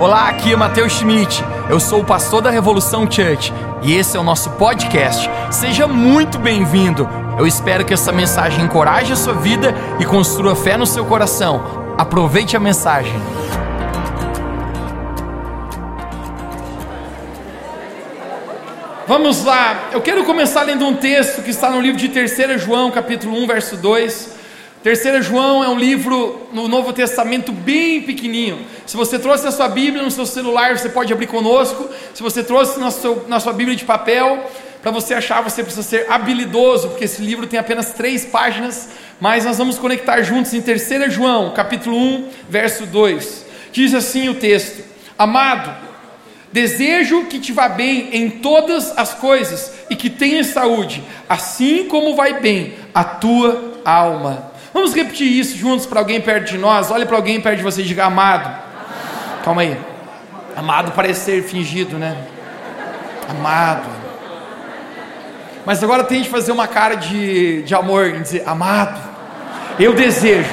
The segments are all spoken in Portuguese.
Olá, aqui é Matheus Schmidt. Eu sou o pastor da Revolução Church e esse é o nosso podcast. Seja muito bem-vindo. Eu espero que essa mensagem encoraje a sua vida e construa fé no seu coração. Aproveite a mensagem. Vamos lá, eu quero começar lendo um texto que está no livro de 3 João, capítulo 1, verso 2. 3 João é um livro no Novo Testamento bem pequenininho. Se você trouxe na sua Bíblia, no seu celular, você pode abrir conosco. Se você trouxe na, seu, na sua Bíblia de papel, para você achar, você precisa ser habilidoso, porque esse livro tem apenas três páginas. Mas nós vamos conectar juntos em 3 João, capítulo 1, verso 2. Diz assim o texto: Amado, desejo que te vá bem em todas as coisas e que tenhas saúde, assim como vai bem a tua alma. Vamos repetir isso juntos para alguém perto de nós. Olhe para alguém perto de você e diga amado. Calma aí. Amado parece ser fingido, né? Amado. Mas agora tente fazer uma cara de, de amor e dizer: Amado, eu desejo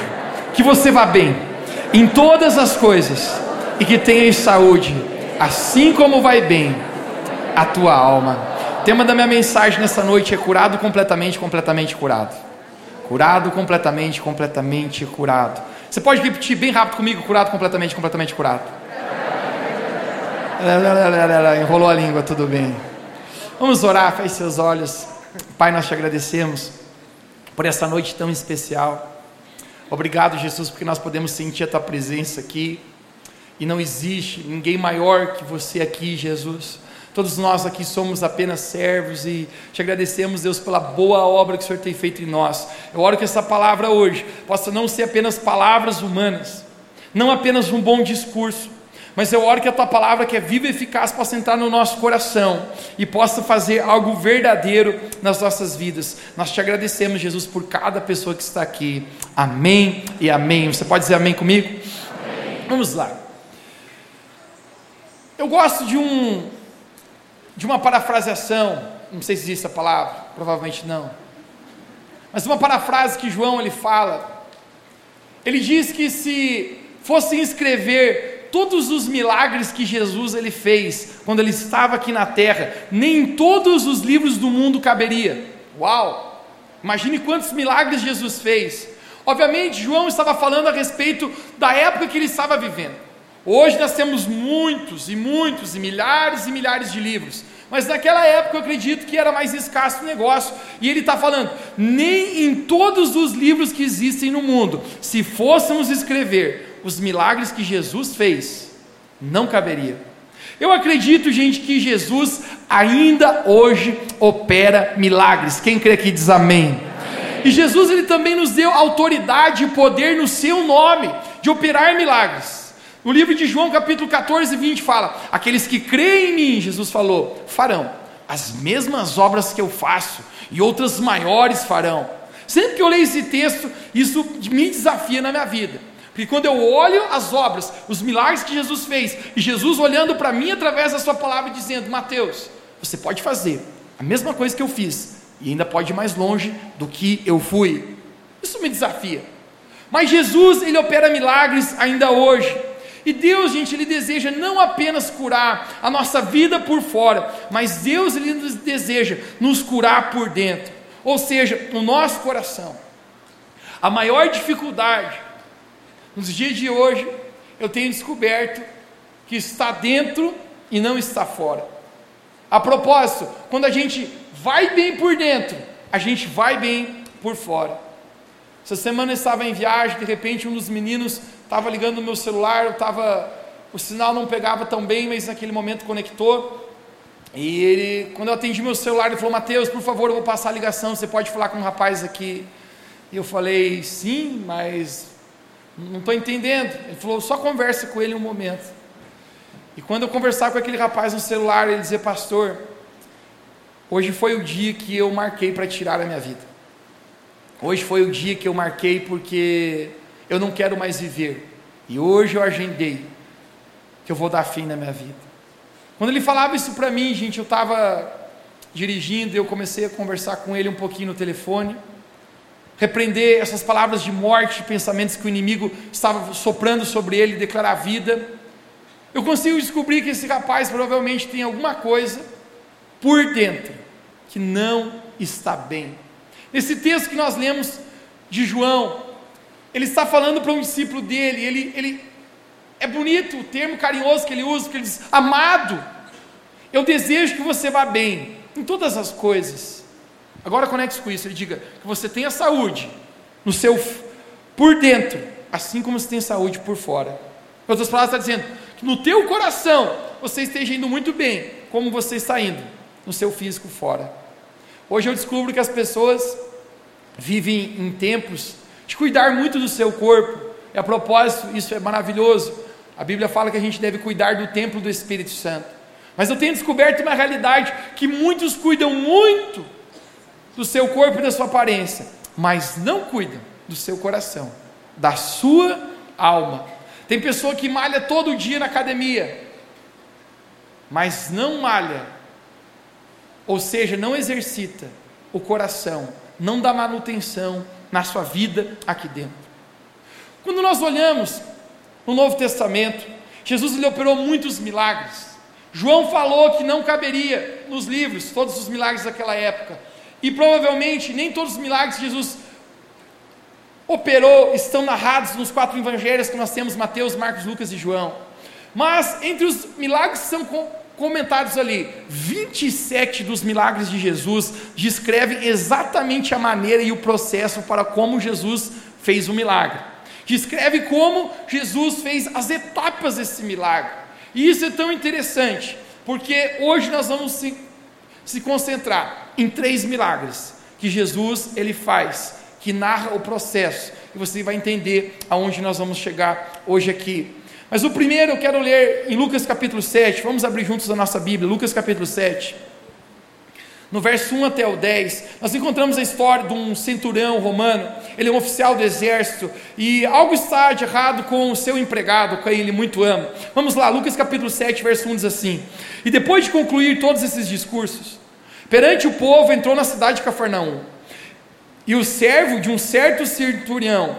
que você vá bem em todas as coisas e que tenhas saúde, assim como vai bem a tua alma. O tema da minha mensagem nessa noite é curado completamente, completamente curado. Curado completamente, completamente curado. Você pode repetir bem rápido comigo: curado completamente, completamente curado. Enrolou a língua, tudo bem. Vamos orar, feche seus olhos. Pai, nós te agradecemos por essa noite tão especial. Obrigado, Jesus, porque nós podemos sentir a tua presença aqui. E não existe ninguém maior que você aqui, Jesus. Todos nós aqui somos apenas servos e te agradecemos, Deus, pela boa obra que o Senhor tem feito em nós. Eu oro que essa palavra hoje possa não ser apenas palavras humanas, não apenas um bom discurso, mas eu oro que a tua palavra, que é viva e eficaz, possa entrar no nosso coração e possa fazer algo verdadeiro nas nossas vidas. Nós te agradecemos, Jesus, por cada pessoa que está aqui. Amém e amém. Você pode dizer amém comigo? Amém. Vamos lá. Eu gosto de um de uma parafraseação, não sei se existe essa palavra, provavelmente não. Mas uma parafrase que João ele fala. Ele diz que se fosse escrever todos os milagres que Jesus ele fez quando ele estava aqui na terra, nem todos os livros do mundo caberia. Uau! Imagine quantos milagres Jesus fez. Obviamente, João estava falando a respeito da época que ele estava vivendo. Hoje nós temos muitos e muitos e milhares e milhares de livros, mas naquela época eu acredito que era mais escasso o negócio. E ele está falando: nem em todos os livros que existem no mundo, se fôssemos escrever os milagres que Jesus fez, não caberia. Eu acredito, gente, que Jesus ainda hoje opera milagres. Quem crê aqui diz amém. amém. E Jesus ele também nos deu autoridade e poder no seu nome de operar milagres. No livro de João, capítulo 14, 20, fala: Aqueles que creem em mim, Jesus falou, farão as mesmas obras que eu faço, e outras maiores farão. Sempre que eu leio esse texto, isso me desafia na minha vida. Porque quando eu olho as obras, os milagres que Jesus fez, e Jesus olhando para mim através da sua palavra dizendo: Mateus, você pode fazer a mesma coisa que eu fiz, e ainda pode ir mais longe do que eu fui. Isso me desafia. Mas Jesus, ele opera milagres ainda hoje. E Deus, gente, Ele deseja não apenas curar a nossa vida por fora, mas Deus, Ele deseja nos curar por dentro, ou seja, no nosso coração. A maior dificuldade nos dias de hoje, eu tenho descoberto que está dentro e não está fora. A propósito, quando a gente vai bem por dentro, a gente vai bem por fora. Essa semana eu estava em viagem, de repente um dos meninos estava ligando o meu celular, eu tava, o sinal não pegava tão bem, mas naquele momento conectou. E ele, quando eu atendi meu celular, ele falou: Mateus, por favor, eu vou passar a ligação, você pode falar com um rapaz aqui. E eu falei: sim, mas não estou entendendo. Ele falou: só converse com ele um momento. E quando eu conversar com aquele rapaz no celular, ele dizia: Pastor, hoje foi o dia que eu marquei para tirar a minha vida. Hoje foi o dia que eu marquei porque eu não quero mais viver. E hoje eu agendei que eu vou dar fim na minha vida. Quando ele falava isso para mim, gente, eu estava dirigindo e eu comecei a conversar com ele um pouquinho no telefone, repreender essas palavras de morte, pensamentos que o inimigo estava soprando sobre ele, declarar vida. eu consigo descobrir que esse rapaz provavelmente tem alguma coisa por dentro que não está bem. Nesse texto que nós lemos de João, ele está falando para um discípulo dele, ele, ele é bonito o termo carinhoso que ele usa, porque ele diz: Amado, eu desejo que você vá bem em todas as coisas. Agora conecte com isso, ele diga que você tenha saúde no seu por dentro, assim como você tem saúde por fora. Em outras palavras, está dizendo que no teu coração você esteja indo muito bem, como você está indo no seu físico fora. Hoje eu descubro que as pessoas vivem em tempos de cuidar muito do seu corpo. E a propósito, isso é maravilhoso. A Bíblia fala que a gente deve cuidar do templo do Espírito Santo. Mas eu tenho descoberto uma realidade que muitos cuidam muito do seu corpo e da sua aparência, mas não cuidam do seu coração, da sua alma. Tem pessoa que malha todo dia na academia, mas não malha, ou seja, não exercita o coração, não dá manutenção na sua vida aqui dentro. Quando nós olhamos no Novo Testamento, Jesus ele operou muitos milagres. João falou que não caberia nos livros todos os milagres daquela época. E provavelmente nem todos os milagres que Jesus operou estão narrados nos quatro evangelhos que nós temos: Mateus, Marcos, Lucas e João. Mas entre os milagres que são comentados ali, 27 dos milagres de Jesus descrevem exatamente a maneira e o processo para como Jesus fez o milagre. Descreve como Jesus fez as etapas desse milagre. E isso é tão interessante, porque hoje nós vamos se, se concentrar em três milagres que Jesus ele faz, que narra o processo, e você vai entender aonde nós vamos chegar hoje aqui. Mas o primeiro eu quero ler em Lucas capítulo 7, vamos abrir juntos a nossa Bíblia, Lucas capítulo 7. No verso 1 até o 10, nós encontramos a história de um centurião romano, ele é um oficial do exército, e algo está de errado com o seu empregado, quem ele muito ama. Vamos lá, Lucas capítulo 7, verso 1 diz assim: E depois de concluir todos esses discursos, perante o povo entrou na cidade de Cafarnaum, e o servo de um certo centurião,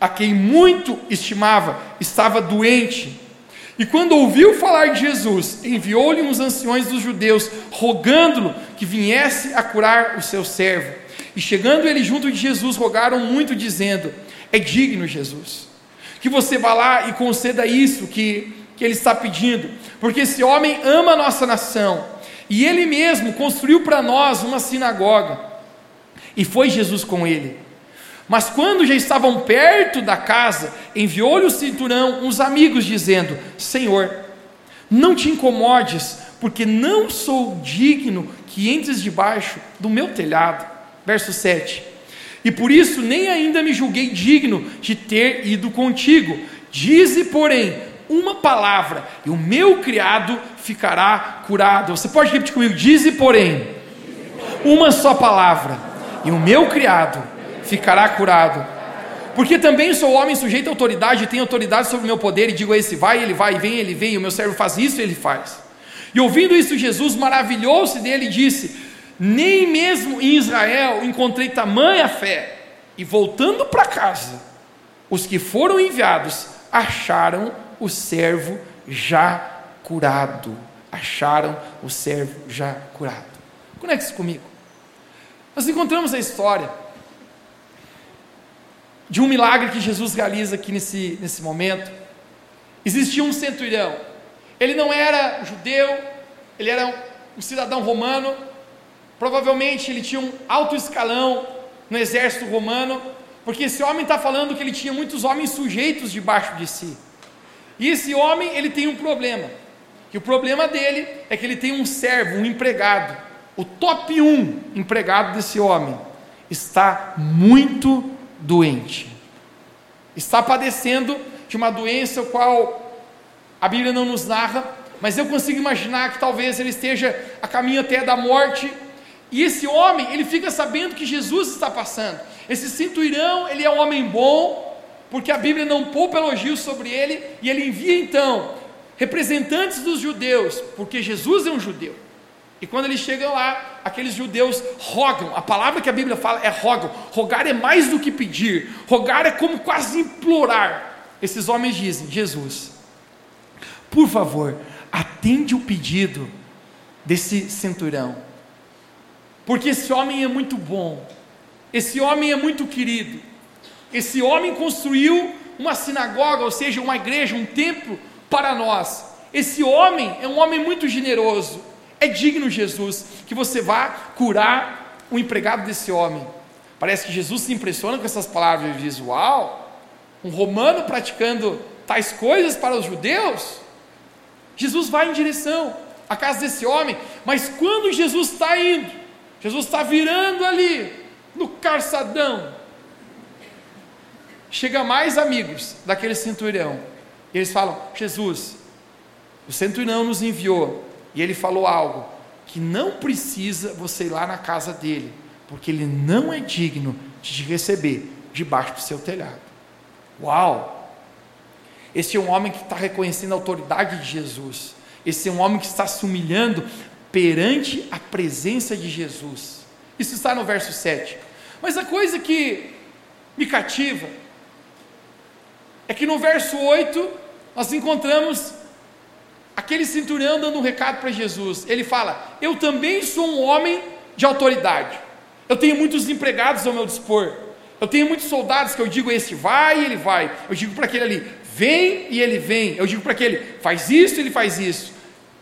a quem muito estimava, estava doente e quando ouviu falar de Jesus, enviou-lhe uns anciões dos judeus, rogando-lhe que viesse a curar o seu servo. E chegando ele junto de Jesus, rogaram muito, dizendo: É digno, Jesus, que você vá lá e conceda isso que, que ele está pedindo, porque esse homem ama a nossa nação, e ele mesmo construiu para nós uma sinagoga. E foi Jesus com ele. Mas quando já estavam perto da casa, enviou-lhe o cinturão uns amigos, dizendo: Senhor, não te incomodes, porque não sou digno que entres debaixo do meu telhado. Verso 7. E por isso nem ainda me julguei digno de ter ido contigo. Dize, porém, uma palavra, e o meu criado ficará curado. Você pode repetir comigo: Dize, porém, uma só palavra, e o meu criado ficará curado. Porque também sou homem sujeito à autoridade, tenho autoridade sobre o meu poder, e digo a esse vai, ele vai, vem, ele vem, o meu servo faz isso, ele faz. E ouvindo isso, Jesus maravilhou-se dele e disse: Nem mesmo em Israel encontrei tamanha fé. E voltando para casa, os que foram enviados acharam o servo já curado. Acharam o servo já curado. Conecte-se comigo. Nós encontramos a história de um milagre que Jesus realiza aqui nesse, nesse momento. Existia um centurião, ele não era judeu, ele era um cidadão romano, provavelmente ele tinha um alto escalão no exército romano, porque esse homem está falando que ele tinha muitos homens sujeitos debaixo de si. E esse homem, ele tem um problema. E o problema dele é que ele tem um servo, um empregado. O top 1 empregado desse homem está muito doente. Está padecendo de uma doença qual a Bíblia não nos narra, mas eu consigo imaginar que talvez ele esteja a caminho até da morte. E esse homem, ele fica sabendo que Jesus está passando. Esse cinturão, ele é um homem bom, porque a Bíblia não poupa elogios sobre ele, e ele envia então representantes dos judeus, porque Jesus é um judeu. E quando eles chegam lá, aqueles judeus rogam. A palavra que a Bíblia fala é rogam. Rogar é mais do que pedir. Rogar é como quase implorar. Esses homens dizem: Jesus, por favor, atende o pedido desse centurião, porque esse homem é muito bom, esse homem é muito querido, esse homem construiu uma sinagoga, ou seja, uma igreja, um templo para nós. Esse homem é um homem muito generoso. É digno, Jesus, que você vá curar o empregado desse homem. Parece que Jesus se impressiona com essas palavras e diz: Uau, um romano praticando tais coisas para os judeus? Jesus vai em direção à casa desse homem, mas quando Jesus está indo, Jesus está virando ali, no calçadão, chega mais amigos daquele centurião, e eles falam: Jesus, o centurião nos enviou e ele falou algo que não precisa você ir lá na casa dele, porque ele não é digno de te receber debaixo do seu telhado. Uau! Esse é um homem que está reconhecendo a autoridade de Jesus. Esse é um homem que está se humilhando perante a presença de Jesus. Isso está no verso 7. Mas a coisa que me cativa é que no verso 8 nós encontramos aquele centurião dando um recado para Jesus. Ele fala: Eu também sou um homem de autoridade. Eu tenho muitos empregados ao meu dispor. Eu tenho muitos soldados que eu digo: Esse vai e ele vai. Eu digo para aquele ali: Vem e ele vem. Eu digo para aquele: Faz isso e ele faz isso.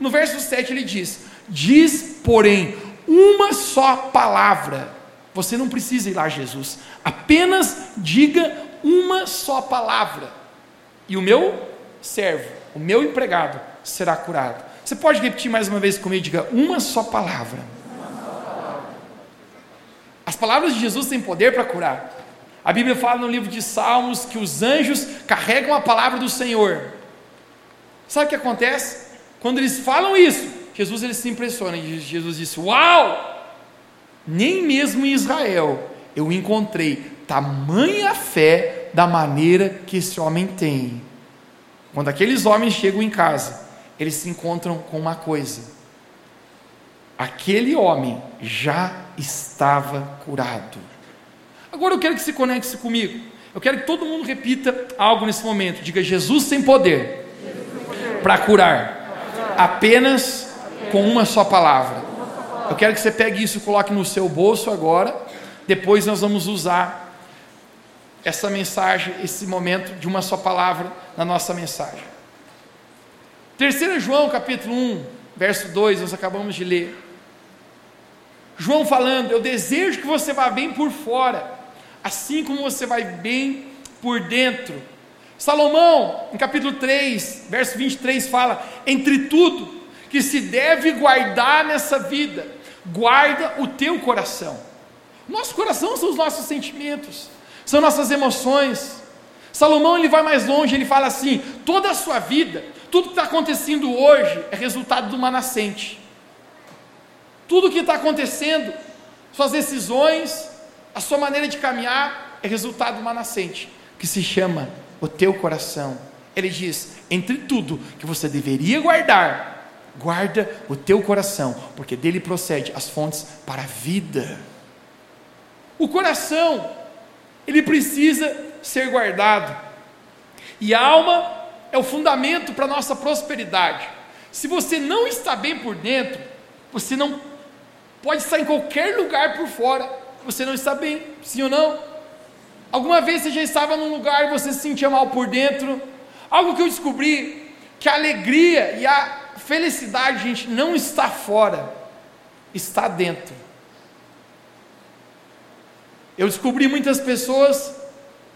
No verso 7 ele diz: Diz, porém, uma só palavra. Você não precisa ir lá, Jesus. Apenas diga uma só palavra. E o meu servo, o meu empregado, será curado. Você pode repetir mais uma vez comigo? Diga uma só palavra. As palavras de Jesus têm poder para curar. A Bíblia fala no livro de Salmos que os anjos carregam a palavra do Senhor. Sabe o que acontece? Quando eles falam isso, Jesus ele se impressiona. E Jesus disse: Uau! Nem mesmo em Israel eu encontrei tamanha fé da maneira que esse homem tem. Quando aqueles homens chegam em casa, eles se encontram com uma coisa: aquele homem já estava curado. Agora eu quero que se conecte comigo. Eu quero que todo mundo repita algo nesse momento. Diga: Jesus tem poder, para curar, apenas com uma só palavra. Eu quero que você pegue isso e coloque no seu bolso agora. Depois nós vamos usar essa mensagem, esse momento de uma só palavra na nossa mensagem. 3 João capítulo 1, verso 2, nós acabamos de ler. João falando: Eu desejo que você vá bem por fora, assim como você vai bem por dentro. Salomão, em capítulo 3, verso 23, fala: Entre tudo que se deve guardar nessa vida, guarda o teu coração. Nosso coração são os nossos sentimentos, são nossas emoções. Salomão ele vai mais longe, ele fala assim: toda a sua vida, tudo que está acontecendo hoje é resultado de uma nascente. Tudo que está acontecendo, suas decisões, a sua maneira de caminhar, é resultado de uma nascente, que se chama o teu coração. Ele diz: entre tudo que você deveria guardar, guarda o teu coração, porque dele procede as fontes para a vida. O coração, ele precisa ser guardado. E a alma é o fundamento para a nossa prosperidade. Se você não está bem por dentro, você não pode estar em qualquer lugar por fora, você não está bem, sim ou não? Alguma vez você já estava num lugar e você se sentia mal por dentro? Algo que eu descobri, que a alegria e a felicidade, gente, não está fora, está dentro. Eu descobri muitas pessoas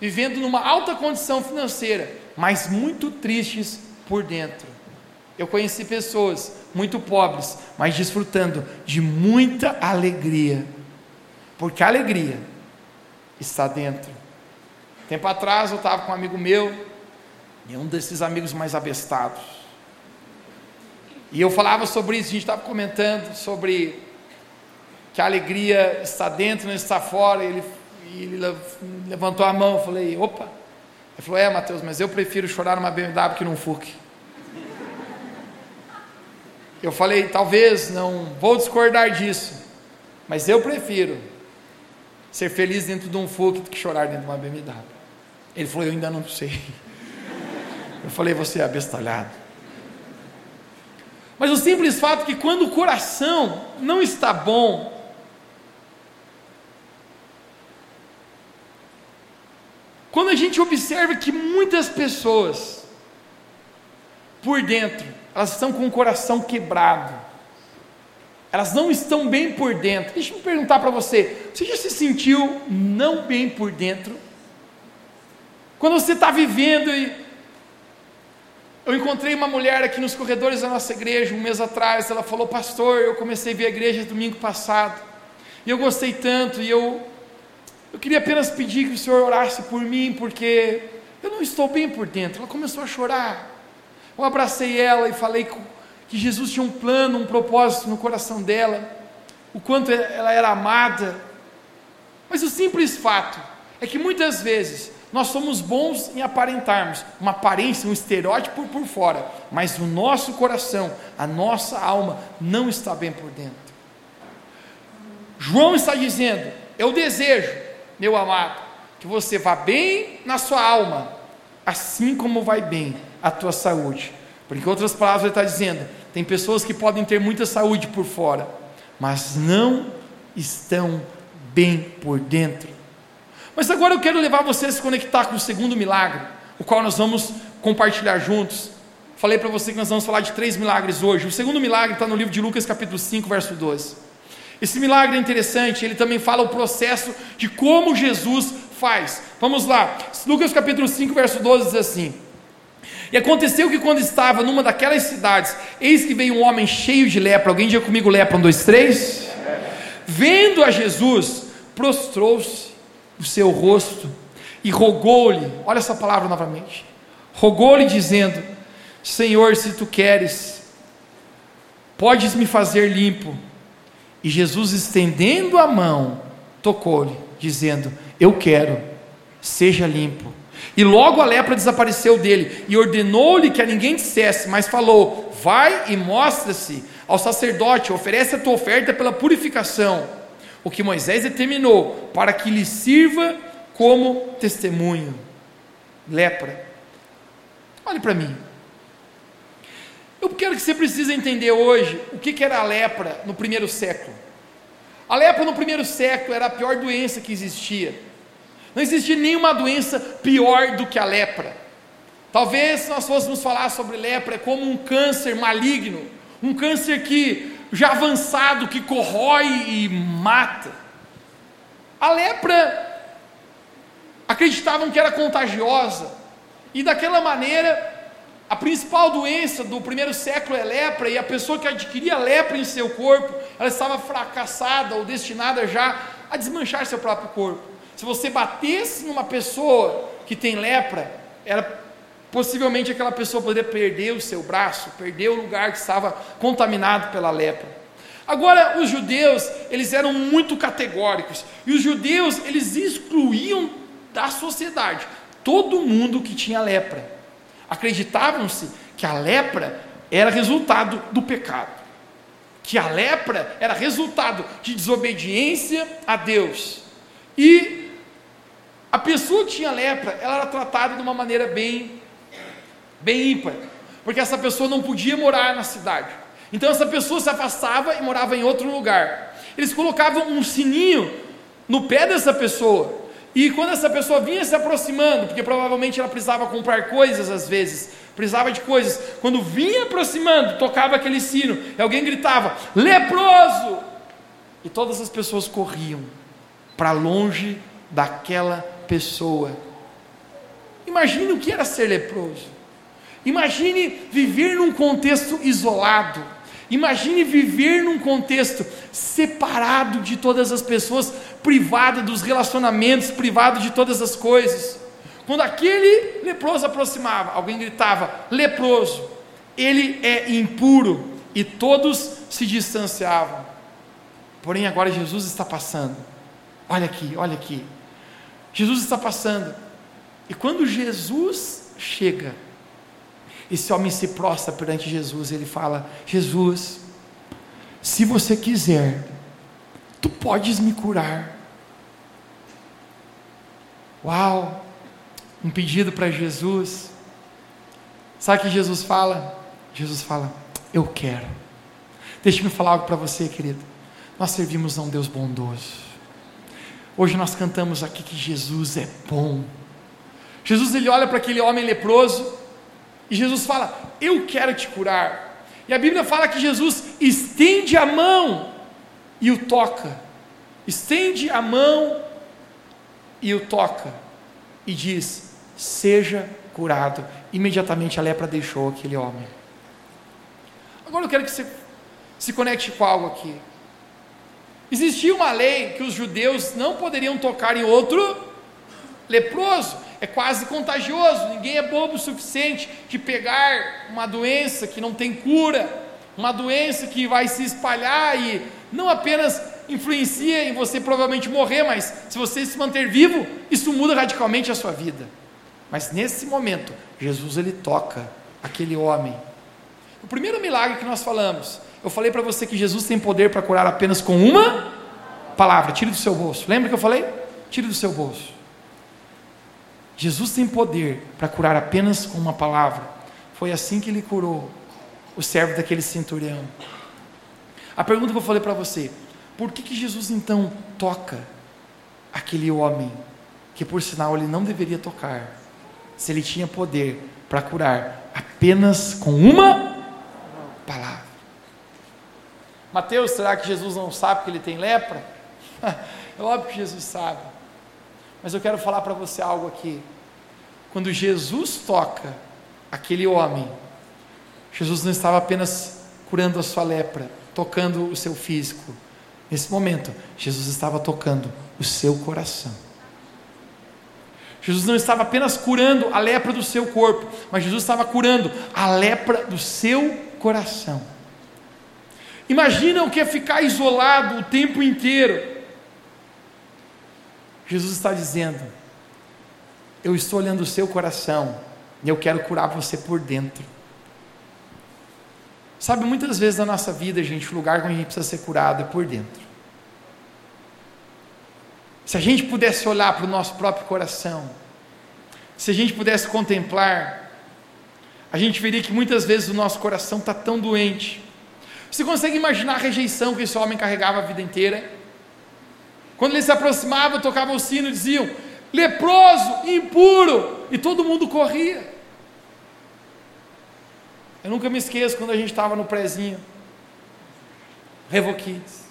vivendo numa alta condição financeira, mas muito tristes por dentro. Eu conheci pessoas muito pobres, mas desfrutando de muita alegria, porque a alegria está dentro. Tempo atrás eu estava com um amigo meu, e um desses amigos mais abestados, e eu falava sobre isso, a gente estava comentando sobre que a alegria está dentro, não está fora, ele, ele levantou a mão, eu falei, opa, ele falou: É, Mateus, mas eu prefiro chorar numa BMW que num FUC. Eu falei: Talvez, não vou discordar disso, mas eu prefiro ser feliz dentro de um FUC do que chorar dentro de uma BMW. Ele falou: Eu ainda não sei. Eu falei: Você é abestalhado. Mas o simples fato é que quando o coração não está bom, quando a gente observa que muitas pessoas, por dentro, elas estão com o coração quebrado, elas não estão bem por dentro. Deixa eu perguntar para você: você já se sentiu não bem por dentro? Quando você está vivendo e eu encontrei uma mulher aqui nos corredores da nossa igreja um mês atrás. Ela falou: Pastor, eu comecei a ver a igreja domingo passado e eu gostei tanto. E eu, eu queria apenas pedir que o Senhor orasse por mim, porque eu não estou bem por dentro. Ela começou a chorar. Eu abracei ela e falei que Jesus tinha um plano, um propósito no coração dela, o quanto ela era amada. Mas o simples fato é que muitas vezes nós somos bons em aparentarmos uma aparência, um estereótipo por fora, mas o nosso coração, a nossa alma não está bem por dentro. João está dizendo: Eu desejo, meu amado, que você vá bem na sua alma, assim como vai bem a tua saúde. Porque, em outras palavras, ele está dizendo: tem pessoas que podem ter muita saúde por fora, mas não estão bem por dentro. Mas agora eu quero levar você a se conectar com o segundo milagre, o qual nós vamos compartilhar juntos. Falei para você que nós vamos falar de três milagres hoje. O segundo milagre está no livro de Lucas, capítulo 5, verso 12. Esse milagre é interessante, ele também fala o processo de como Jesus faz. Vamos lá, Lucas capítulo 5, verso 12 diz assim: E aconteceu que quando estava numa daquelas cidades, eis que veio um homem cheio de lepra. Alguém diga comigo lepra, um, dois, três? Vendo a Jesus, prostrou-se o seu rosto e rogou-lhe, olha essa palavra novamente, rogou-lhe dizendo: Senhor, se tu queres, podes me fazer limpo. E Jesus, estendendo a mão, tocou-lhe, dizendo: Eu quero, seja limpo. E logo a lepra desapareceu dele, e ordenou-lhe que a ninguém dissesse, mas falou: Vai e mostra-se ao sacerdote, oferece a tua oferta pela purificação o que Moisés determinou para que lhe sirva como testemunho. Lepra. Olhe para mim. Eu quero que você precise entender hoje o que era a lepra no primeiro século. A lepra no primeiro século era a pior doença que existia. Não existia nenhuma doença pior do que a lepra. Talvez nós fôssemos falar sobre lepra como um câncer maligno, um câncer que já avançado que corrói e mata. A lepra acreditavam que era contagiosa, e daquela maneira, a principal doença do primeiro século é lepra, e a pessoa que adquiria lepra em seu corpo, ela estava fracassada ou destinada já a desmanchar seu próprio corpo. Se você batesse numa pessoa que tem lepra, era Possivelmente aquela pessoa poderia perder o seu braço, perder o lugar que estava contaminado pela lepra. Agora, os judeus, eles eram muito categóricos, e os judeus, eles excluíam da sociedade todo mundo que tinha lepra. Acreditavam-se que a lepra era resultado do pecado, que a lepra era resultado de desobediência a Deus. E a pessoa que tinha lepra, ela era tratada de uma maneira bem bem ímpar, porque essa pessoa não podia morar na cidade. Então essa pessoa se afastava e morava em outro lugar. Eles colocavam um sininho no pé dessa pessoa. E quando essa pessoa vinha se aproximando, porque provavelmente ela precisava comprar coisas às vezes, precisava de coisas, quando vinha aproximando, tocava aquele sino, e alguém gritava: leproso! E todas as pessoas corriam para longe daquela pessoa. Imagine o que era ser leproso. Imagine viver num contexto isolado. Imagine viver num contexto separado de todas as pessoas, privado dos relacionamentos, privado de todas as coisas. Quando aquele leproso aproximava, alguém gritava: leproso, ele é impuro, e todos se distanciavam. Porém, agora Jesus está passando. Olha aqui, olha aqui. Jesus está passando. E quando Jesus chega, esse homem se prostra perante Jesus, ele fala: Jesus, se você quiser, tu podes me curar. Uau! Um pedido para Jesus. Sabe o que Jesus fala? Jesus fala: eu quero. Deixe-me falar algo para você, querido. Nós servimos a um Deus bondoso. Hoje nós cantamos aqui que Jesus é bom. Jesus ele olha para aquele homem leproso e Jesus fala: Eu quero te curar. E a Bíblia fala que Jesus estende a mão e o toca. Estende a mão e o toca. E diz: Seja curado. Imediatamente a lepra deixou aquele homem. Agora eu quero que você se conecte com algo aqui. Existia uma lei que os judeus não poderiam tocar em outro leproso. É quase contagioso. Ninguém é bobo o suficiente de pegar uma doença que não tem cura, uma doença que vai se espalhar e não apenas influencia em você provavelmente morrer, mas se você se manter vivo, isso muda radicalmente a sua vida. Mas nesse momento, Jesus ele toca aquele homem. O primeiro milagre que nós falamos eu falei para você que Jesus tem poder para curar apenas com uma palavra. Tire do seu bolso. Lembra que eu falei? Tire do seu bolso. Jesus tem poder para curar apenas com uma palavra. Foi assim que ele curou o servo daquele centurião. A pergunta que eu falei para você: por que, que Jesus então toca aquele homem que, por sinal, ele não deveria tocar, se ele tinha poder para curar apenas com uma palavra? Mateus, será que Jesus não sabe que ele tem lepra? é óbvio que Jesus sabe. Mas eu quero falar para você algo aqui. Quando Jesus toca aquele homem, Jesus não estava apenas curando a sua lepra, tocando o seu físico. Nesse momento, Jesus estava tocando o seu coração. Jesus não estava apenas curando a lepra do seu corpo, mas Jesus estava curando a lepra do seu coração. Imagina o que é ficar isolado o tempo inteiro. Jesus está dizendo: Eu estou olhando o seu coração e eu quero curar você por dentro. Sabe, muitas vezes na nossa vida, gente, o lugar onde a gente precisa ser curado é por dentro. Se a gente pudesse olhar para o nosso próprio coração, se a gente pudesse contemplar, a gente veria que muitas vezes o nosso coração está tão doente, você consegue imaginar a rejeição que esse homem carregava a vida inteira? Quando ele se aproximava, tocava o sino e diziam: leproso, impuro, e todo mundo corria. Eu nunca me esqueço quando a gente estava no prezinho, Revoquites.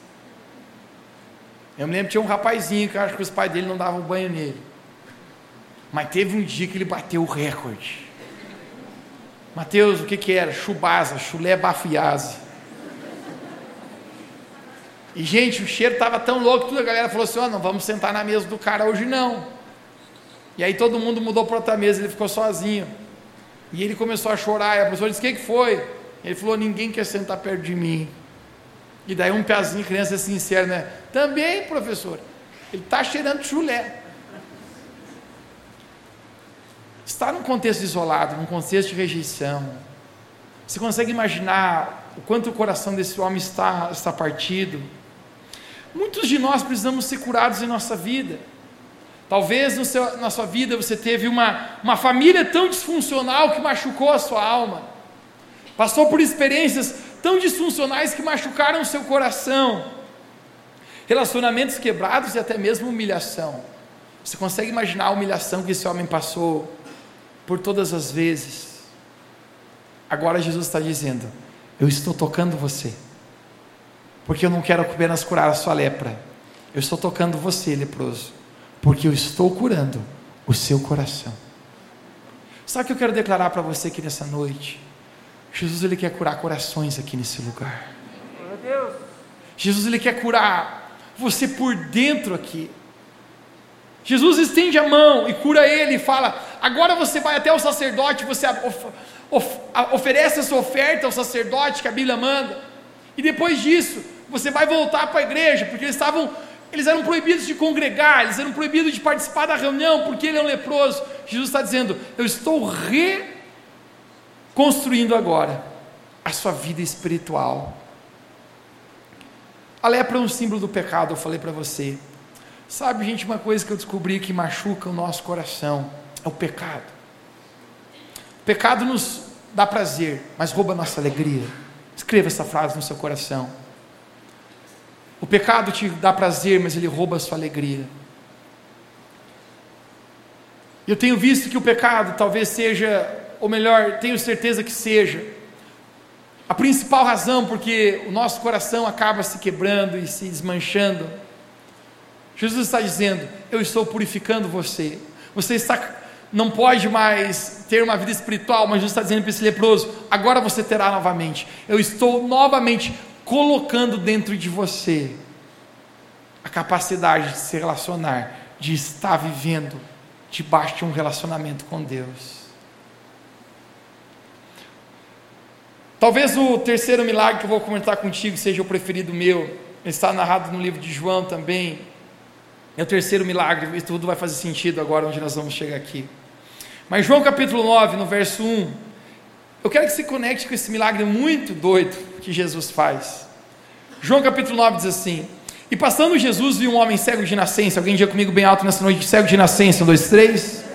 Eu me lembro que tinha um rapazinho que eu acho que os pais dele não davam banho nele. Mas teve um dia que ele bateu o recorde. Mateus, o que que era? Chubasa, chulé bafiase. E, gente, o cheiro estava tão louco que a galera falou assim: oh, não vamos sentar na mesa do cara hoje não. E aí todo mundo mudou para outra mesa, ele ficou sozinho. E ele começou a chorar. E a professora disse: O que, que foi? Ele falou: Ninguém quer sentar perto de mim. E daí um pezinho, criança sincera, né? Também, professor. Ele está cheirando chulé. Está num contexto isolado, num contexto de rejeição. Você consegue imaginar o quanto o coração desse homem está, está partido? Muitos de nós precisamos ser curados em nossa vida. Talvez seu, na sua vida você teve uma, uma família tão disfuncional que machucou a sua alma. Passou por experiências tão disfuncionais que machucaram o seu coração. Relacionamentos quebrados e até mesmo humilhação. Você consegue imaginar a humilhação que esse homem passou por todas as vezes? Agora Jesus está dizendo: Eu estou tocando você porque eu não quero apenas curar a sua lepra. Eu estou tocando você, leproso, porque eu estou curando o seu coração. Sabe o que eu quero declarar para você aqui nessa noite? Jesus ele quer curar corações aqui nesse lugar. Jesus ele quer curar você por dentro aqui. Jesus estende a mão e cura ele e fala: agora você vai até o sacerdote, você of, of, oferece a sua oferta ao sacerdote que a Bíblia manda, e depois disso você vai voltar para a igreja, porque eles estavam, eles eram proibidos de congregar, eles eram proibidos de participar da reunião, porque ele é um leproso. Jesus está dizendo: Eu estou reconstruindo agora a sua vida espiritual. A lepra é um símbolo do pecado, eu falei para você. Sabe, gente, uma coisa que eu descobri que machuca o nosso coração é o pecado. O pecado nos dá prazer, mas rouba a nossa alegria. Escreva essa frase no seu coração. O pecado te dá prazer, mas ele rouba a sua alegria. Eu tenho visto que o pecado talvez seja, ou melhor, tenho certeza que seja, a principal razão porque o nosso coração acaba se quebrando e se desmanchando. Jesus está dizendo: Eu estou purificando você. Você está, não pode mais ter uma vida espiritual, mas Jesus está dizendo para esse leproso: Agora você terá novamente. Eu estou novamente colocando dentro de você a capacidade de se relacionar, de estar vivendo debaixo de um relacionamento com Deus. Talvez o terceiro milagre que eu vou comentar contigo seja o preferido meu. Está narrado no livro de João também. É o terceiro milagre, e tudo vai fazer sentido agora onde nós vamos chegar aqui. Mas João capítulo 9, no verso 1, eu quero que você conecte com esse milagre muito doido que Jesus faz. João capítulo 9 diz assim: E passando Jesus viu um homem cego de nascença. Alguém diga comigo bem alto nessa noite: cego de nascença. Um, dois, três.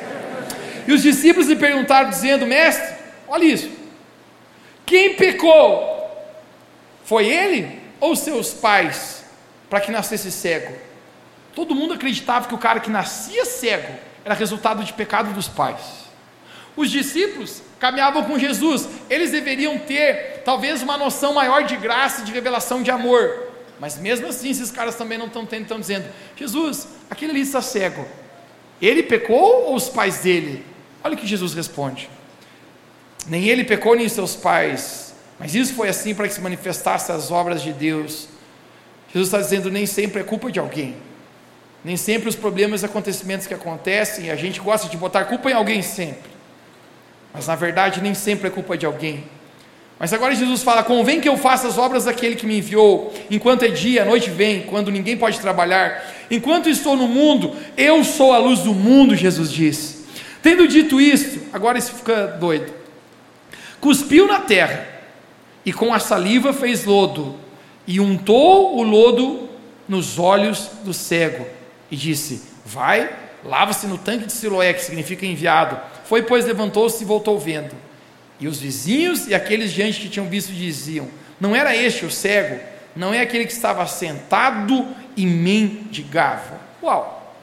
E os discípulos lhe perguntaram, dizendo: Mestre, olha isso. Quem pecou? Foi ele ou seus pais para que nascesse cego? Todo mundo acreditava que o cara que nascia cego era resultado de pecado dos pais. Os discípulos caminhavam com Jesus, eles deveriam ter talvez uma noção maior de graça de revelação de amor. Mas mesmo assim, esses caras também não estão tendo, estão dizendo: Jesus, aquele ali está cego. Ele pecou ou os pais dele? Olha o que Jesus responde. Nem ele pecou, nem seus pais. Mas isso foi assim para que se manifestassem as obras de Deus. Jesus está dizendo: nem sempre é culpa de alguém. Nem sempre os problemas e acontecimentos que acontecem, a gente gosta de botar culpa em alguém sempre. Mas na verdade, nem sempre é culpa de alguém. Mas agora Jesus fala: convém que eu faça as obras daquele que me enviou, enquanto é dia, a noite vem, quando ninguém pode trabalhar. Enquanto estou no mundo, eu sou a luz do mundo, Jesus disse. Tendo dito isto, agora isso fica doido. Cuspiu na terra, e com a saliva fez lodo, e untou o lodo nos olhos do cego, e disse: Vai, lava-se no tanque de Siloé, que significa enviado. Foi, pois, levantou-se e voltou vendo. E os vizinhos e aqueles diante que tinham visto diziam: Não era este o cego? Não é aquele que estava sentado e mendigava. Uau!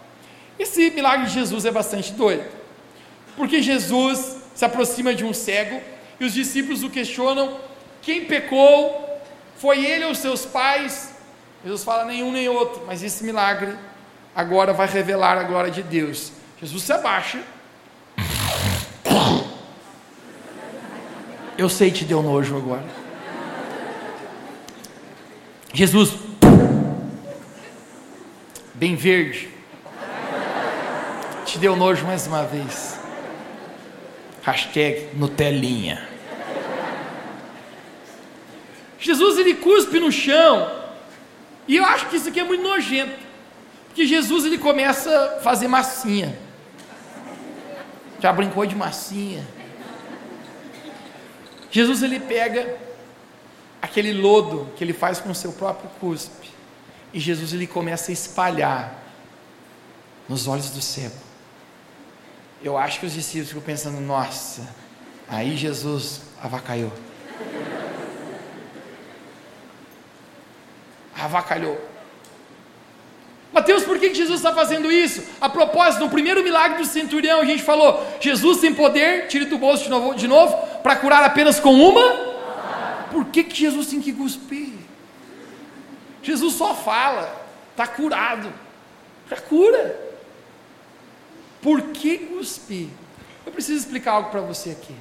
Esse milagre de Jesus é bastante doido. Porque Jesus se aproxima de um cego e os discípulos o questionam: quem pecou? Foi ele ou seus pais? Jesus fala: nenhum nem outro, mas esse milagre agora vai revelar a glória de Deus. Jesus se abaixa. Eu sei te deu nojo agora. Jesus, bem verde, te deu nojo mais uma vez. Hashtag Nutelinha. Jesus ele cuspe no chão. E eu acho que isso aqui é muito nojento. Porque Jesus ele começa a fazer massinha. Já brincou de massinha. Jesus ele pega aquele lodo que ele faz com o seu próprio cuspe. E Jesus ele começa a espalhar nos olhos do cego. Eu acho que os discípulos ficam pensando, nossa, aí Jesus avacalhou. Avacalhou. Mateus, por que Jesus está fazendo isso? A propósito, no primeiro milagre do centurião, a gente falou: Jesus tem poder, tire do bolso de novo, de novo para curar apenas com uma? Por que, que Jesus tem que cuspir? Jesus só fala, está curado, já cura. Por que cuspir? Eu preciso explicar algo para você aqui.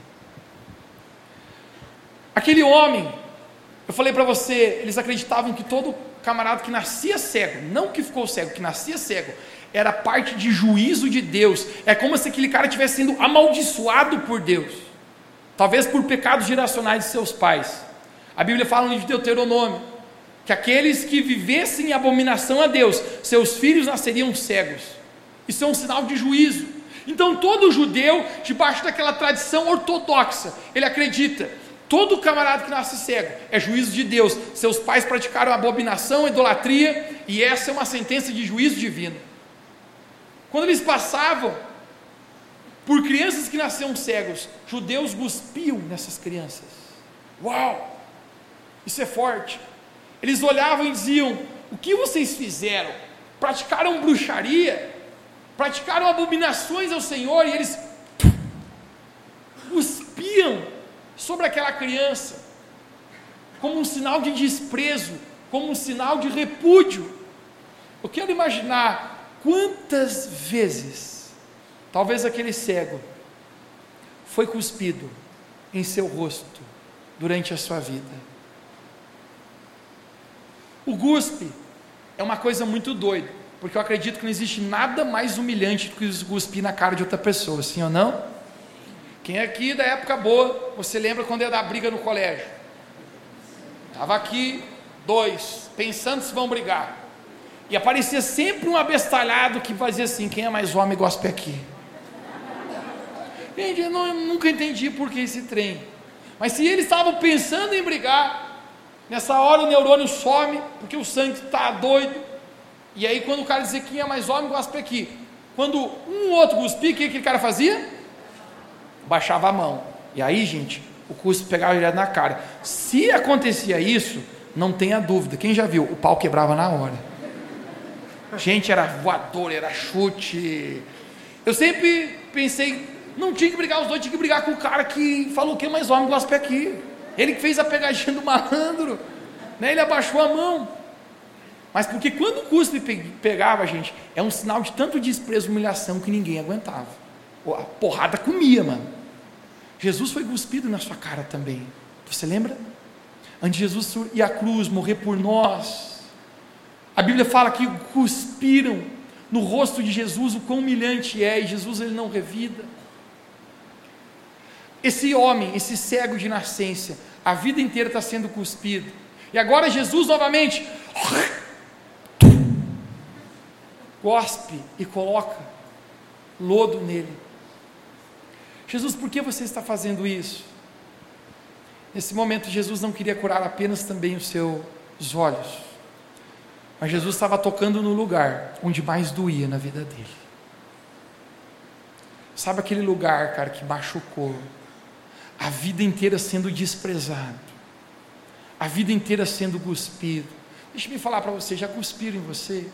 Aquele homem, eu falei para você, eles acreditavam que todo camarada que nascia cego, não que ficou cego, que nascia cego, era parte de juízo de Deus. É como se aquele cara estivesse sendo amaldiçoado por Deus, talvez por pecados geracionais de seus pais. A Bíblia fala no livro de Deuteronômio que aqueles que vivessem em abominação a Deus, seus filhos nasceriam cegos. Isso é um sinal de juízo. Então todo judeu, debaixo daquela tradição ortodoxa, ele acredita Todo camarada que nasce cego é juízo de Deus. Seus pais praticaram abominação, idolatria, e essa é uma sentença de juízo divino. Quando eles passavam por crianças que nasciam cegos, judeus cuspiam nessas crianças. Uau! Isso é forte. Eles olhavam e diziam: O que vocês fizeram? Praticaram bruxaria? Praticaram abominações ao Senhor? E eles cuspiam sobre aquela criança, como um sinal de desprezo, como um sinal de repúdio. Eu quero imaginar quantas vezes, talvez aquele cego, foi cuspido em seu rosto durante a sua vida. O guspe é uma coisa muito doida, porque eu acredito que não existe nada mais humilhante do que cuspir na cara de outra pessoa, sim ou não? Quem é aqui da época boa, você lembra quando ia dar briga no colégio? Estava aqui, dois, pensando se vão brigar. E aparecia sempre um abestalhado que fazia assim: quem é mais homem, gospe aqui. Gente, eu, não, eu nunca entendi por que esse trem. Mas se eles estavam pensando em brigar, nessa hora o neurônio some, porque o sangue está doido. E aí, quando o cara dizia quem é mais homem, gospe aqui. Quando um outro cuspia, o que aquele cara fazia? Baixava a mão. E aí, gente, o cuspe pegava direto na cara. Se acontecia isso, não tenha dúvida. Quem já viu? O pau quebrava na hora. Gente, era voador, era chute. Eu sempre pensei, não tinha que brigar os dois, tinha que brigar com o cara que falou que é mais homem gosta aqui. Ele que fez a pegadinha do malandro, né? ele abaixou a mão. Mas porque quando o cuspe pegava, gente, é um sinal de tanto desprezo e humilhação que ninguém aguentava. A porrada comia, mano. Jesus foi cuspido na sua cara também. Você lembra? Antes Jesus ir à cruz, morrer por nós. A Bíblia fala que cuspiram no rosto de Jesus o quão humilhante é, e Jesus ele não revida. Esse homem, esse cego de nascença, a vida inteira está sendo cuspido. E agora Jesus novamente gospe e coloca lodo nele. Jesus, por que você está fazendo isso? Nesse momento, Jesus não queria curar apenas também os seus olhos, mas Jesus estava tocando no lugar onde mais doía na vida dele. Sabe aquele lugar, cara, que machucou, a vida inteira sendo desprezado, a vida inteira sendo cuspido. Deixa eu falar para você, já cuspiram em você?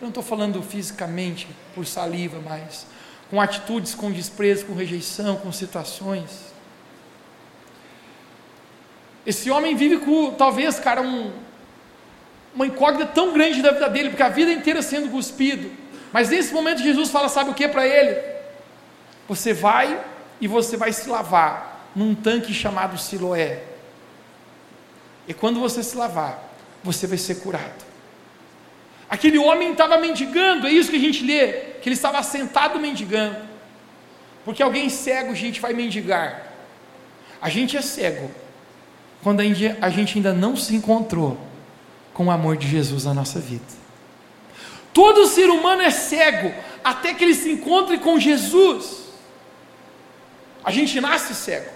Eu não estou falando fisicamente, por saliva, mas com atitudes, com desprezo, com rejeição, com situações. Esse homem vive com, talvez, cara, um, uma incógnita tão grande da vida dele, porque a vida inteira sendo cuspido. Mas nesse momento Jesus fala, sabe o que para ele? Você vai e você vai se lavar num tanque chamado Siloé. E quando você se lavar, você vai ser curado. Aquele homem estava mendigando, é isso que a gente lê, que ele estava sentado mendigando. Porque alguém cego, gente, vai mendigar. A gente é cego quando a gente ainda não se encontrou com o amor de Jesus na nossa vida. Todo ser humano é cego até que ele se encontre com Jesus. A gente nasce cego.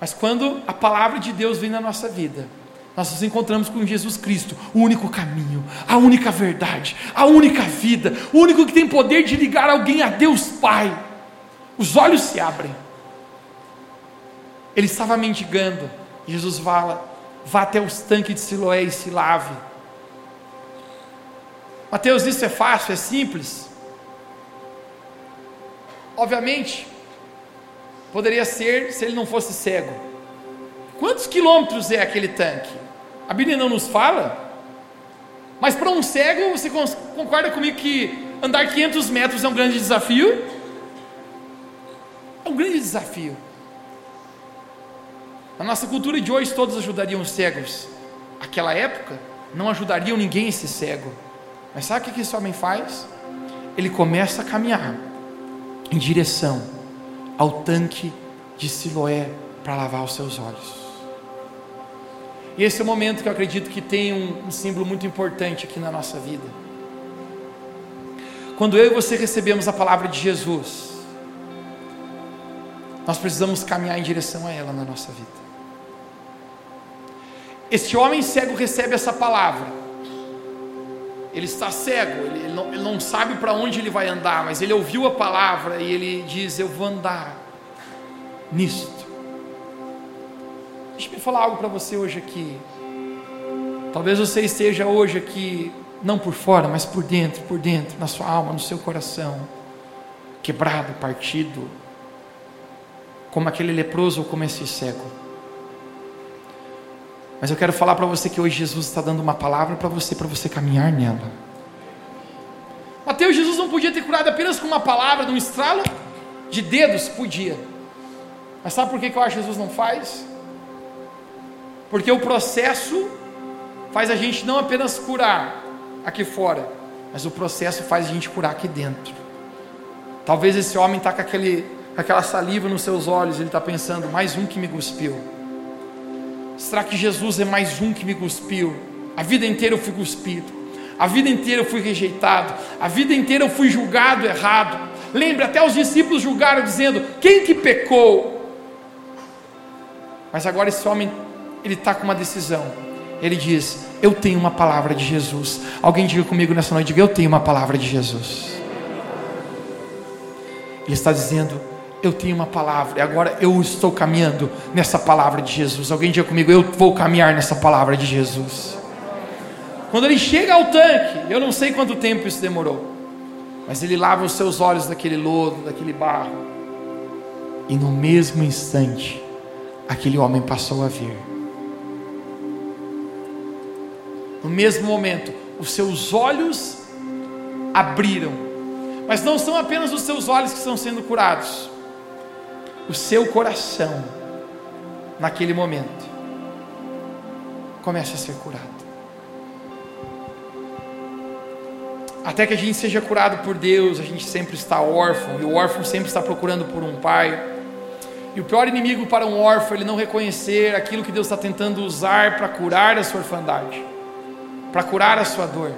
Mas quando a palavra de Deus vem na nossa vida, nós nos encontramos com Jesus Cristo, o único caminho, a única verdade, a única vida, o único que tem poder de ligar alguém a Deus Pai. Os olhos se abrem. Ele estava mendigando. Jesus fala: vá até os tanques de Siloé e se lave. Mateus, isso é fácil, é simples. Obviamente, Poderia ser se ele não fosse cego. Quantos quilômetros é aquele tanque? A Bíblia não nos fala. Mas para um cego, você concorda comigo que andar 500 metros é um grande desafio? É um grande desafio. Na nossa cultura de hoje, todos ajudariam os cegos. Aquela época, não ajudariam ninguém esse cego. Mas sabe o que esse homem faz? Ele começa a caminhar em direção ao tanque de Siloé para lavar os seus olhos. E esse é o momento que eu acredito que tem um, um símbolo muito importante aqui na nossa vida. Quando eu e você recebemos a palavra de Jesus, nós precisamos caminhar em direção a ela na nossa vida. Este homem cego recebe essa palavra. Ele está cego, ele, não, ele não sabe para onde ele vai andar, mas ele ouviu a palavra e ele diz: Eu vou andar nisto. Deixa eu falar algo para você hoje aqui. Talvez você esteja hoje aqui, não por fora, mas por dentro, por dentro, na sua alma, no seu coração, quebrado, partido, como aquele leproso ou como esse cego. Mas eu quero falar para você que hoje Jesus está dando uma palavra para você, para você caminhar nela. Mateus, Jesus não podia ter curado apenas com uma palavra, num estralo de dedos? Podia. Mas sabe por que, que eu acho que Jesus não faz? Porque o processo faz a gente não apenas curar aqui fora, mas o processo faz a gente curar aqui dentro. Talvez esse homem está com, aquele, aquela saliva nos seus olhos, ele está pensando, mais um que me cuspiu. Será que Jesus é mais um que me cuspiu? A vida inteira eu fui cuspido, a vida inteira eu fui rejeitado, a vida inteira eu fui julgado errado. Lembra, até os discípulos julgaram dizendo: quem que pecou? Mas agora esse homem, ele está com uma decisão. Ele diz: Eu tenho uma palavra de Jesus. Alguém diga comigo nessa noite: diga, Eu tenho uma palavra de Jesus. Ele está dizendo: Eu tenho uma palavra, e agora eu estou caminhando nessa palavra de Jesus. Alguém diga comigo: Eu vou caminhar nessa palavra de Jesus. Quando ele chega ao tanque, eu não sei quanto tempo isso demorou, mas ele lava os seus olhos daquele lodo, daquele barro, e no mesmo instante, aquele homem passou a ver. No mesmo momento, os seus olhos abriram. Mas não são apenas os seus olhos que estão sendo curados, o seu coração, naquele momento, começa a ser curado. Até que a gente seja curado por Deus, a gente sempre está órfão, e o órfão sempre está procurando por um pai. E o pior inimigo para um órfão é ele não reconhecer aquilo que Deus está tentando usar para curar a sua orfandade, para curar a sua dor.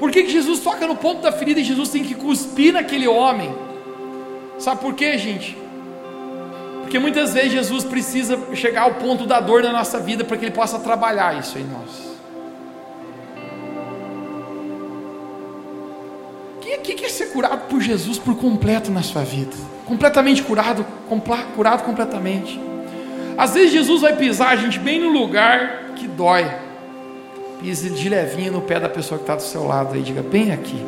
Por que, que Jesus toca no ponto da ferida e Jesus tem que cuspir naquele homem? Sabe por quê, gente? Porque muitas vezes Jesus precisa chegar ao ponto da dor na nossa vida para que Ele possa trabalhar isso em nós. O que é ser curado por Jesus por completo na sua vida? completamente curado, curado completamente. Às vezes Jesus vai pisar a gente bem no lugar que dói. Pise de levinho no pé da pessoa que está do seu lado e diga bem aqui.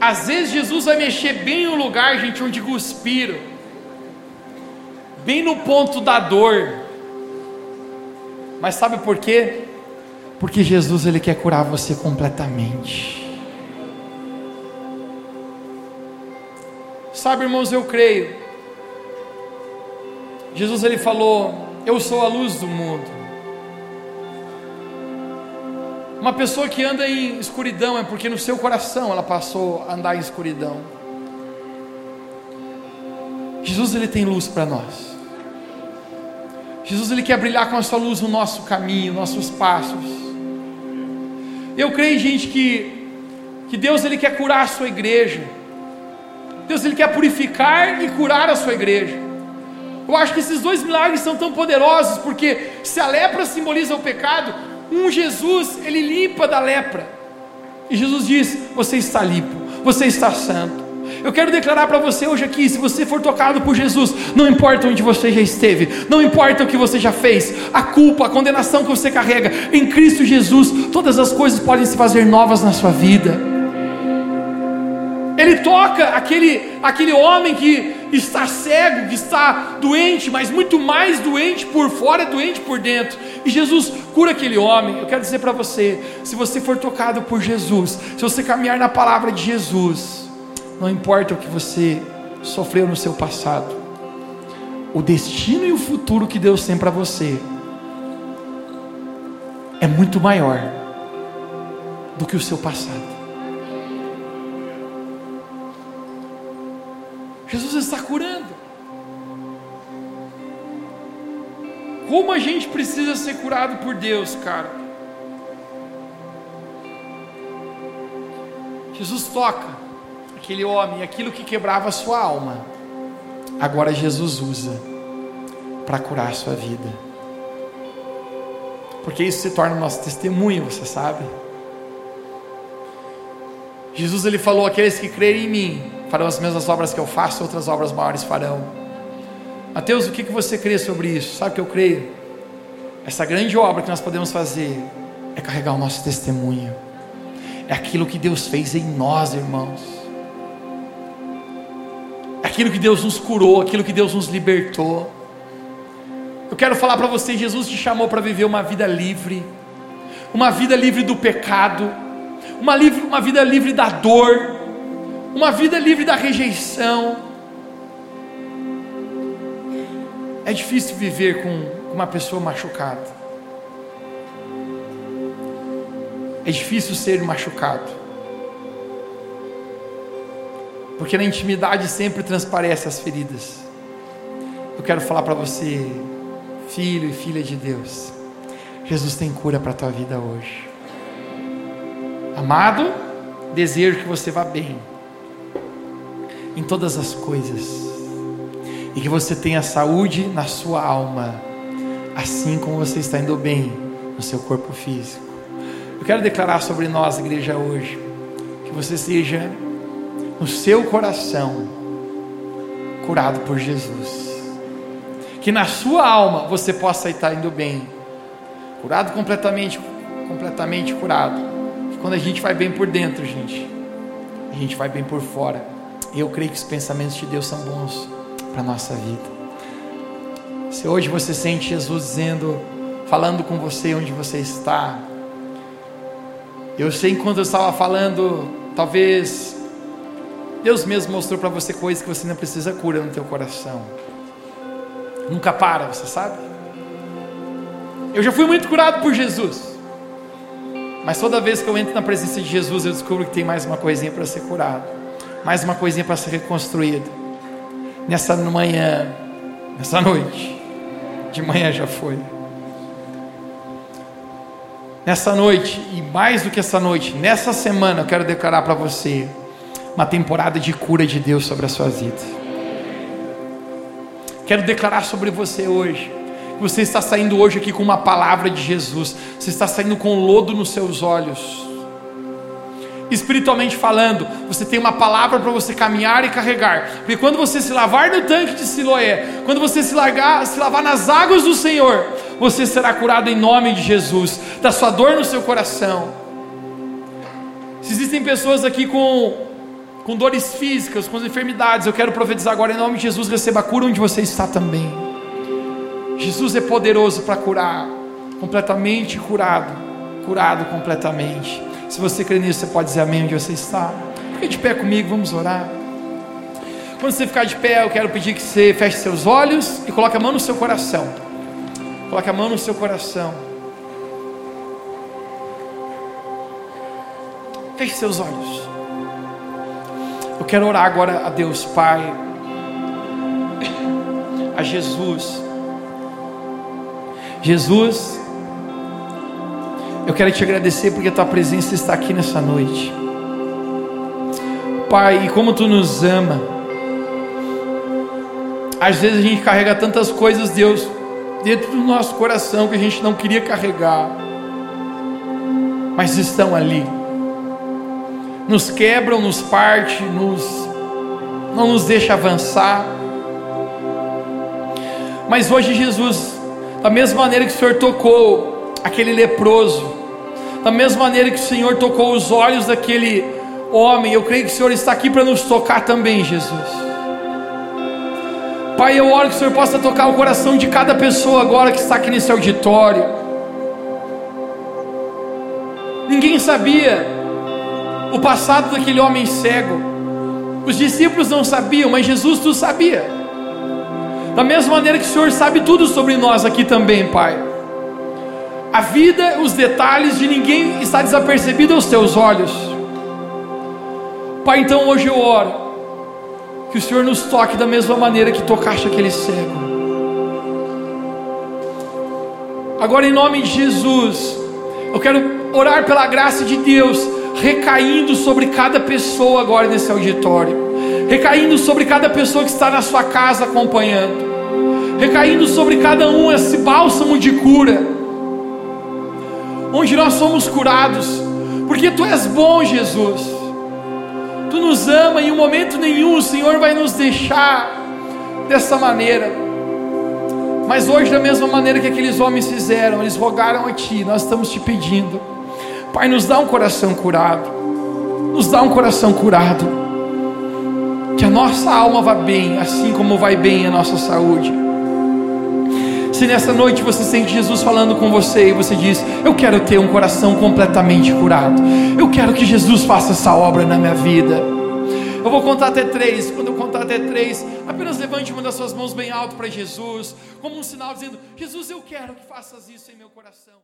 Às vezes Jesus vai mexer bem no lugar, gente, onde cuspiram, bem no ponto da dor. Mas sabe por quê? Porque Jesus ele quer curar você completamente. Sabe, irmãos, eu creio. Jesus ele falou: "Eu sou a luz do mundo". Uma pessoa que anda em escuridão é porque no seu coração ela passou a andar em escuridão. Jesus ele tem luz para nós. Jesus ele quer brilhar com a sua luz no nosso caminho, nossos passos. Eu creio, gente, que, que Deus ele quer curar a sua igreja. Deus ele quer purificar e curar a sua igreja. Eu acho que esses dois milagres são tão poderosos, porque se a lepra simboliza o pecado, um Jesus, ele limpa da lepra. E Jesus diz: Você está limpo, você está santo. Eu quero declarar para você hoje aqui: se você for tocado por Jesus, não importa onde você já esteve, não importa o que você já fez, a culpa, a condenação que você carrega, em Cristo Jesus, todas as coisas podem se fazer novas na sua vida. Ele toca aquele, aquele homem que está cego, que está doente, mas muito mais doente por fora e doente por dentro. E Jesus cura aquele homem. Eu quero dizer para você: se você for tocado por Jesus, se você caminhar na palavra de Jesus, não importa o que você sofreu no seu passado, o destino e o futuro que Deus tem para você é muito maior do que o seu passado. Jesus está curando. Como a gente precisa ser curado por Deus, cara. Jesus toca aquele homem, aquilo que quebrava a sua alma, agora Jesus usa para curar a sua vida. Porque isso se torna nosso testemunho, você sabe? Jesus ele falou: aqueles que crerem em mim farão as mesmas obras que eu faço, outras obras maiores farão. Mateus, o que, que você crê sobre isso? Sabe o que eu creio? Essa grande obra que nós podemos fazer é carregar o nosso testemunho, é aquilo que Deus fez em nós, irmãos, é aquilo que Deus nos curou, aquilo que Deus nos libertou. Eu quero falar para você: Jesus te chamou para viver uma vida livre, uma vida livre do pecado, uma, livre, uma vida livre da dor, uma vida livre da rejeição. É difícil viver com uma pessoa machucada. É difícil ser machucado. Porque na intimidade sempre transparece as feridas. Eu quero falar para você, filho e filha de Deus. Jesus tem cura para a tua vida hoje. Amado, desejo que você vá bem em todas as coisas e que você tenha saúde na sua alma, assim como você está indo bem no seu corpo físico. Eu quero declarar sobre nós, igreja, hoje, que você seja no seu coração curado por Jesus, que na sua alma você possa estar indo bem, curado completamente, completamente curado quando a gente vai bem por dentro, gente, a gente vai bem por fora. Eu creio que os pensamentos de Deus são bons para a nossa vida. Se hoje você sente Jesus dizendo, falando com você onde você está, eu sei enquanto eu estava falando, talvez Deus mesmo mostrou para você coisas que você não precisa cura no teu coração. Nunca para, você sabe? Eu já fui muito curado por Jesus. Mas toda vez que eu entro na presença de Jesus, eu descubro que tem mais uma coisinha para ser curado, mais uma coisinha para ser reconstruído. Nessa manhã, nessa noite, de manhã já foi. Nessa noite, e mais do que essa noite, nessa semana, eu quero declarar para você uma temporada de cura de Deus sobre a sua vida. Quero declarar sobre você hoje você está saindo hoje aqui com uma palavra de Jesus. Você está saindo com lodo nos seus olhos. Espiritualmente falando, você tem uma palavra para você caminhar e carregar. Porque quando você se lavar no tanque de Siloé, quando você se, largar, se lavar nas águas do Senhor, você será curado em nome de Jesus, da sua dor no seu coração. Se existem pessoas aqui com, com dores físicas, com enfermidades, eu quero profetizar agora em nome de Jesus, receba a cura onde você está também. Jesus é poderoso para curar, completamente curado, curado completamente. Se você crê nisso, você pode dizer amém onde você está. Fique de pé comigo, vamos orar. Quando você ficar de pé, eu quero pedir que você feche seus olhos e coloque a mão no seu coração. Coloque a mão no seu coração. Feche seus olhos. Eu quero orar agora a Deus Pai, a Jesus Jesus, eu quero te agradecer porque a tua presença está aqui nessa noite. Pai, e como tu nos ama. Às vezes a gente carrega tantas coisas, Deus, dentro do nosso coração que a gente não queria carregar, mas estão ali. Nos quebram, nos parte, nos não nos deixa avançar. Mas hoje Jesus da mesma maneira que o Senhor tocou aquele leproso, da mesma maneira que o Senhor tocou os olhos daquele homem, eu creio que o Senhor está aqui para nos tocar também, Jesus. Pai, eu oro que o Senhor possa tocar o coração de cada pessoa agora que está aqui nesse auditório. Ninguém sabia o passado daquele homem cego. Os discípulos não sabiam, mas Jesus tu sabia. Da mesma maneira que o Senhor sabe tudo sobre nós aqui também, Pai. A vida, os detalhes de ninguém está desapercebido aos teus olhos. Pai, então hoje eu oro que o Senhor nos toque da mesma maneira que tocaste aquele cego. Agora, em nome de Jesus, eu quero orar pela graça de Deus recaindo sobre cada pessoa agora nesse auditório, recaindo sobre cada pessoa que está na sua casa acompanhando recaindo sobre cada um esse bálsamo de cura, onde nós somos curados, porque Tu és bom, Jesus. Tu nos ama e em momento nenhum o Senhor vai nos deixar dessa maneira. Mas hoje, da mesma maneira que aqueles homens fizeram, eles rogaram a Ti, nós estamos te pedindo, Pai, nos dá um coração curado, nos dá um coração curado, que a nossa alma vá bem, assim como vai bem a nossa saúde. Se nessa noite você sente Jesus falando com você e você diz: Eu quero ter um coração completamente curado, eu quero que Jesus faça essa obra na minha vida. Eu vou contar até três. Quando eu contar até três, apenas levante uma das suas mãos bem alto para Jesus, como um sinal dizendo: Jesus, eu quero que faças isso em meu coração.